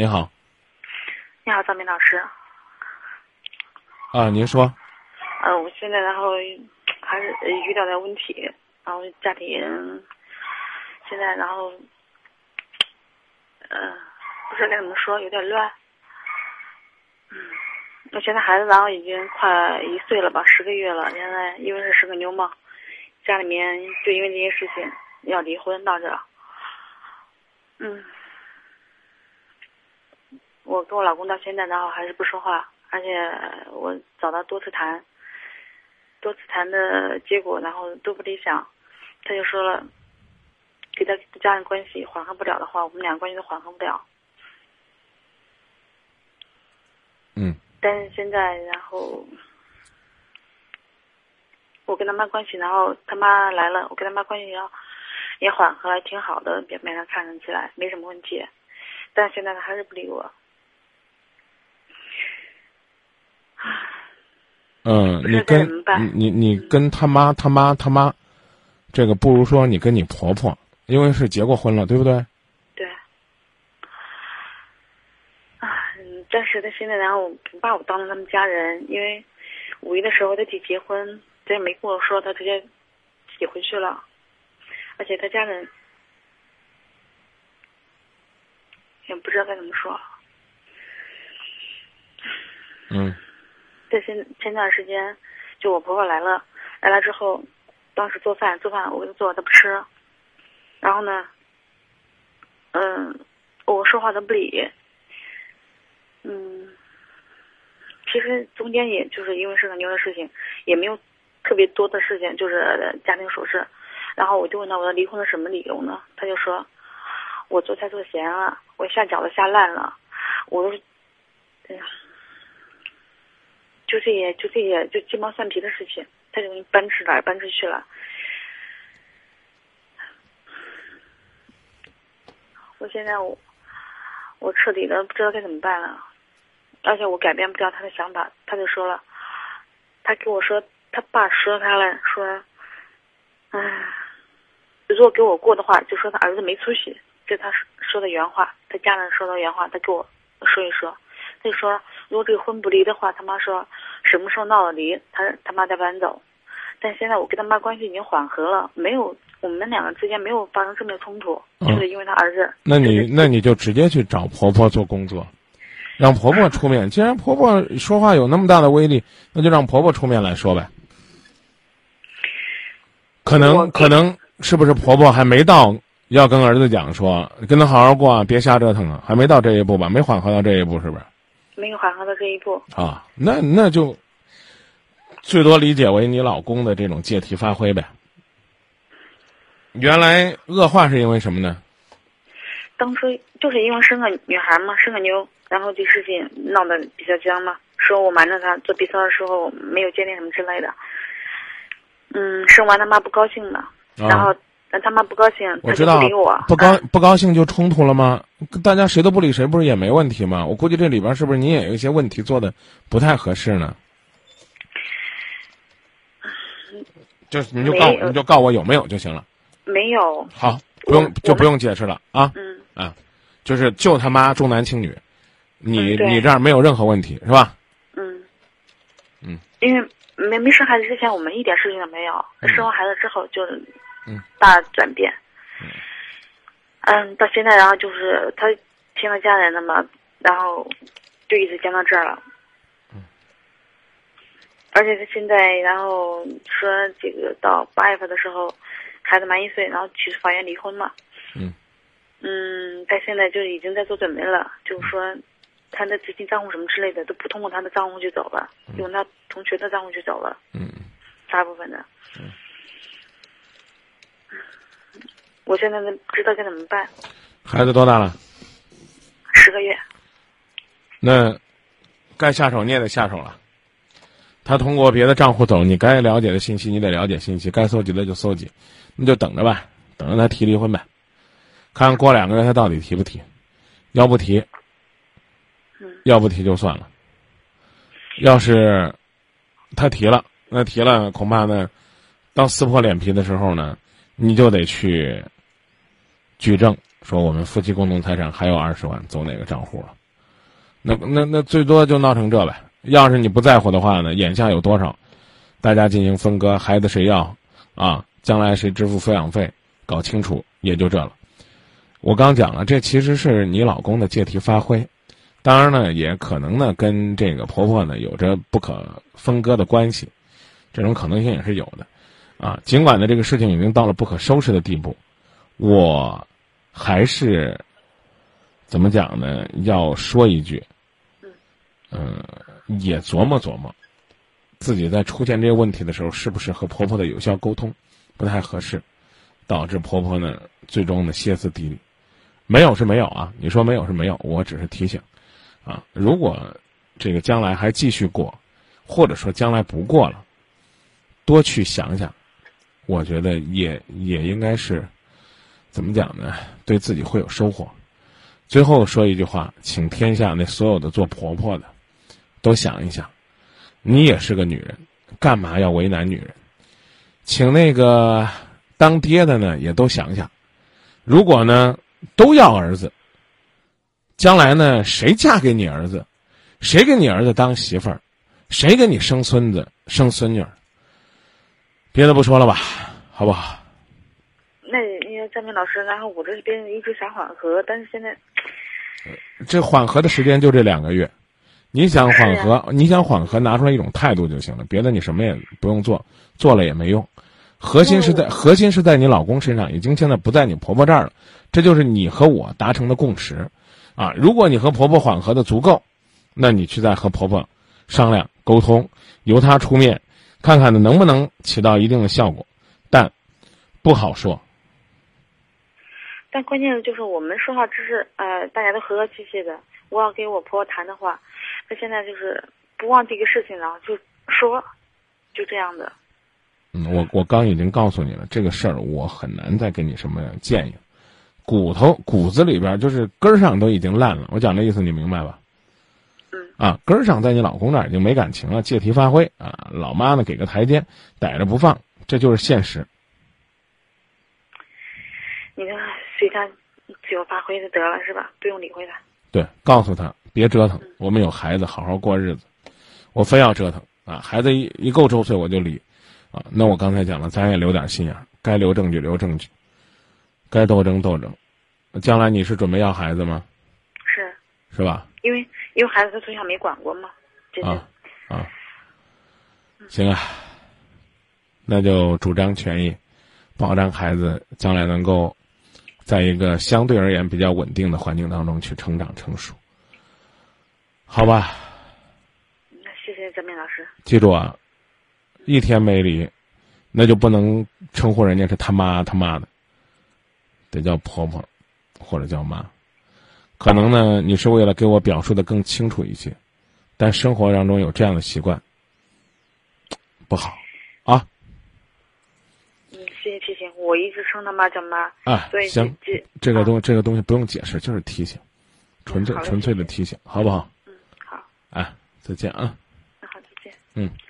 你好，你好，张明老师。啊，您说，呃，我现在然后还是呃遇到点问题，然后家庭现在然后，呃，不知道该怎么说，有点乱。嗯，我现在孩子然后已经快一岁了吧，十个月了。现在因为是是个妞嘛，家里面就因为这些事情要离婚闹着。嗯，我跟我老公到现在然后还是不说话，而且我找他多次谈，多次谈的结果然后都不理想，他就说了，给他家人关系缓和不了的话，我们俩关系都缓和不了。嗯但是现在，然后我跟他妈关系，然后他妈来了，我跟他妈关系要也缓和了，挺好的，表面上看上起来没什么问题，但现在他还是不理我。嗯，你跟你你你跟他妈他妈他妈，这个不如说你跟你婆婆，因为是结过婚了，对不对？对。啊，嗯，但是他现在然后不把我当成他们家人，因为五一的时候他姐结婚，他也没跟我说，他直接自己回去了，而且他家人也不知道该怎么说。嗯这前前段时间，就我婆婆来了，来了之后，当时做饭做饭我给她做，她不吃，然后呢，嗯，我说话她不理，嗯，其实中间也就是因为是个妞的事情，也没有特别多的事情，就是家庭琐事，然后我就问她我要离婚的什么理由呢？她就说，我做菜做咸了，我下饺子下烂了，我都，哎呀。就这些，就这些，就鸡毛蒜皮的事情，他就给你搬出来，搬出去了。我现在我我彻底的不知道该怎么办了，而且我改变不了他的想法。他就说了，他跟我说，他爸说他了，说，唉，如果给我过的话，就说他儿子没出息，这他说的原话，他家人说的原话，他给我说一说。他就说，如果这个婚不离的话，他妈说什么时候闹了离，他他妈再搬走。但现在我跟他妈关系已经缓和了，没有我们两个之间没有发生正面冲突，嗯就是因为他儿子。那你那你就直接去找婆婆做工作，让婆婆出面。既然婆婆说话有那么大的威力，那就让婆婆出面来说呗。可能可能是不是婆婆还没到要跟儿子讲说跟他好好过啊，别瞎折腾啊，还没到这一步吧？没缓和到这一步是不是？没有缓和到这一步。啊，那那就最多理解为你老公的这种借题发挥呗。原来恶化是因为什么呢？当初就是因为生个女孩嘛，生个妞，然后这事情闹得比较僵嘛，说我瞒着他做 B 超的时候没有鉴定什么之类的。嗯，生完他妈不高兴了，然后那他妈不高兴，我知道不理我，不高啊不高兴就冲突了吗？大家谁都不理谁，不是也没问题吗？我估计这里边是不是你也有一些问题做的不太合适呢？就是你就告你就告我有没有就行了。没有，好，不用就不用解释了啊嗯，啊，就是就他妈重男轻女，你嗯你这儿没有任何问题是吧？嗯，嗯，因为没没生孩子之前，我们一点事情都没有，嗯生完孩子之后就嗯大转变。嗯，到现在然后就是他听了家人的嘛，然后就一直讲到这儿了。嗯而且他现在然后说这个到八月份的时候，孩子满一岁，然后去法院离婚嘛。嗯。嗯，他现在就已经在做准备了，就是说他的资金账户什么之类的都不通过他的账户去走了，用他同学的账户去走了，嗯，大部分的。我现在都不知道该怎么办，孩子多大了？十个月。那该下手你也得下手了。他通过别的账户走，你该了解的信息你得了解信息，该搜集的就搜集，那就等着吧，等着他提离婚呗，看看过两个月他到底提不提，要不提，嗯要不提就算了。要是他提了，那提了恐怕呢，到撕破脸皮的时候呢，你就得去举证，说我们夫妻共同财产还有二十万，走哪个账户了？那那那最多就闹成这呗。要是你不在乎的话呢，眼下有多少，大家进行分割，孩子谁要，啊，将来谁支付抚养费，搞清楚也就这了。我刚讲了，这其实是你老公的借题发挥，当然呢，也可能呢跟这个婆婆呢有着不可分割的关系，这种可能性也是有的，啊，尽管呢这个事情已经到了不可收拾的地步，我还是怎么讲呢？要说一句，嗯。也琢磨琢磨，自己在出现这些问题的时候，是不是和婆婆的有效沟通不太合适，导致婆婆呢最终呢歇斯底里。没有是没有啊，你说没有是没有，我只是提醒，啊，如果这个将来还继续过，或者说将来不过了，多去想想，我觉得也也应该是怎么讲呢？对自己会有收获。最后说一句话，请天下那所有的做婆婆的。都想一想，你也是个女人，干嘛要为难女人？请那个当爹的呢，也都想想，如果呢都要儿子，将来呢谁嫁给你儿子，谁给你儿子当媳妇儿，谁给你生孙子生孙女儿？别的不说了吧，好不好？那因为张明老师，然后我这边一直想缓和，但是现在这缓和的时间就这两个月。你想缓和，你想缓和，拿出来一种态度就行了，别的你什么也不用做，做了也没用。核心是在核心是在你老公身上，已经现在不在你婆婆这儿了，这就是你和我达成的共识，啊，如果你和婆婆缓和的足够，那你去再和婆婆商量沟通，由她出面，看看呢能不能起到一定的效果，但不好说。但关键的就是我们说话只是呃，大家都和和气气的。我要给我婆婆谈的话。她现在就是不忘这个事情，然后就说，就这样的。嗯，我我刚已经告诉你了，这个事儿我很难再给你什么建议。骨头骨子里边就是根儿上都已经烂了，我讲这意思你明白吧？嗯。啊，根儿上在你老公那儿已经没感情了，借题发挥啊！老妈呢给个台阶，逮着不放，这就是现实。你就随他自由发挥就得了，是吧？不用理会他。对，告诉他。别折腾，我们有孩子，好好过日子。我非要折腾啊！孩子一一够周岁我就离，啊！那我刚才讲了，咱也留点心眼儿，该留证据留证据，该斗争斗争。将来你是准备要孩子吗？是。是吧？因为因为孩子他从小没管过嘛。啊啊。行啊，那就主张权益，保障孩子将来能够在一个相对而言比较稳定的环境当中去成长成熟。好吧，那谢谢张明老师。记住啊，一天没离，那就不能称呼人家是他妈他妈的，得叫婆婆，或者叫妈。可能呢，你是为了给我表述的更清楚一些，但生活当中有这样的习惯，不好啊。嗯，谢谢提醒，我一直称他妈叫妈。啊，行，这个东这个东西不用解释，就是提醒，纯粹纯粹的提醒，好不好？嗯好，哎，再见啊！那好，再见。嗯。